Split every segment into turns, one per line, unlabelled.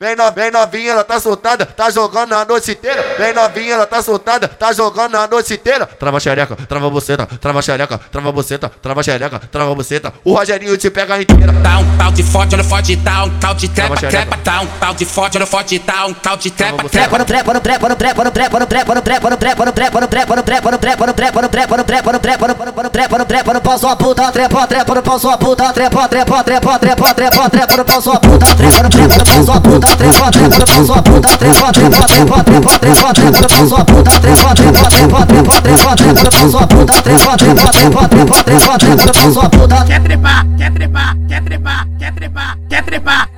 Vem, no, vem novinha, ela tá soltada, tá jogando a noite inteira. Vem novinha, ela tá soltada, tá jogando a noite inteira. Trava xereca, trava buceta, trava xereca, trava buceta, trava xereca, trava buceta. O Rogerinho te pega inteira.
Tá um pau de forte, olha forte, tá um pau de trepa, trepa. Tá um pau de forte, olha forte, tá um pau de trepa, trepa.
no trepa, no trepa, no trepa, no trepa, no trepa, no trepa, no trepa, no trepa, no trepa, no trepa, no trepa, no trepa, no trepa, no trepa, no trepa, no trepa, no trepa, no trepa, trepa no trepa no pau sua puta, trepa, trepa no pau sua puta, trepa, trepa, trepa, trepa, trepa, trepa no pau sua puta, trepa no trepa no pau sua puta, trepa, trepa no pau sua puta, trepa, trepa, trepa, trepa, trepa, trepa no pau sua puta, trepa, trepa, trepa, trepa, trepa, trepa no pau sua puta, trepa, trepa, trepa, trepa, trepa, trepa no pau sua puta.
Quer trepar, quer trepar, quer trepar, quer trepar, quer trepar.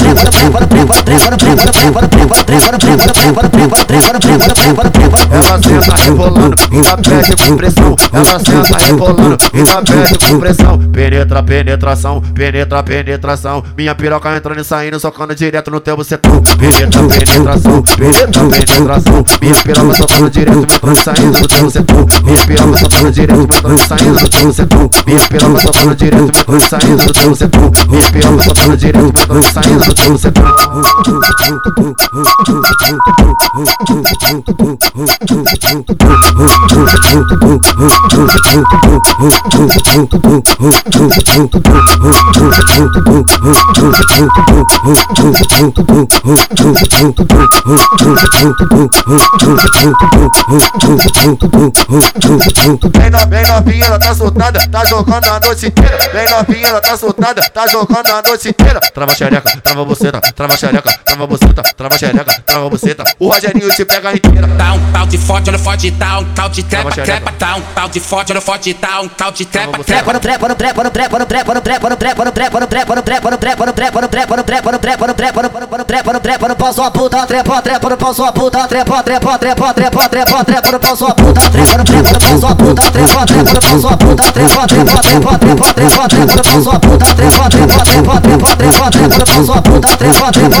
Ela
senta rebolando e na pede com pressão. Ela senta rebolando e na pede com pressão. Penetra, penetração, penetra, penetração. Minha piroca entrando e saindo, socando direto no teu bucetão. Penetra, penetração, penetra, penetração. Minha piroca socando direto, entrando e saindo no teu bucetão. Minha piroca socando direto, entrando e saindo no teu bucetão. Minha piroca socando direto, entrando e saindo no teu bucetão. Minha piroca socando direto, entrando e saindo no teu bucetão. Vem novinha, ela tá soltada, tá jogando a noite inteira. Vem novinha, ela tá soltada, tá jogando a noite inteira. Trava xereca, trava buceta, trava xereca xereca, trava buceta, trava xereca, trava buceta. O Rogerinho te pega inteira.
Tá um pau de forte, olha forte, tá um pau de trepa, trepa. Tá um pau de forte, olha forte, tá um pau de trepa, trepa.
no trepa, no trepa, no trepa, no trepa, no trepa, no trepa, no trepa, no trepa, no trepa, no trepa, no trepa, no trepa, no trepa, no trepa, no trepa, no trepa, no trepa, no trepa, no pau sua puta, trepa, trepa, no pau sua puta, trepa, trepa, trepa, trepa, trepa, trepa, no pau sua trepa, no trepa, no pau sua trepa, trepa, no trepa, trepa, trepa, trepa, trepa, trepa, no trepa, trepa, trepa, trepa, trepa, no trepa, trepa,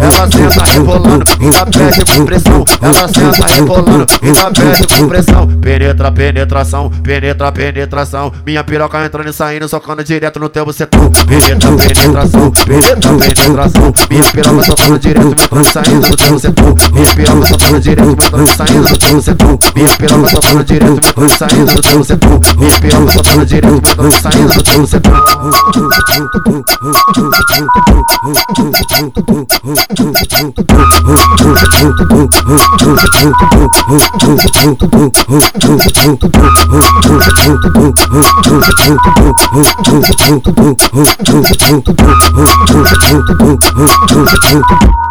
Ela no rebolando, ela pede com
pressão. no senta rebolando, ela pede com no Penetra, penetração, penetra, penetração. Minha no entrando e saindo, socando direto no teu bucetão. Penetra, penetração, no penetração. Minha piroca direto, entrando e saindo no teu bucetão. Minha piroca socando direto, e no teu bucetão. Minha piroca socando direto, e no teu bucetão. Minha piroca socando direto, e no teu bucetão.
Thank you.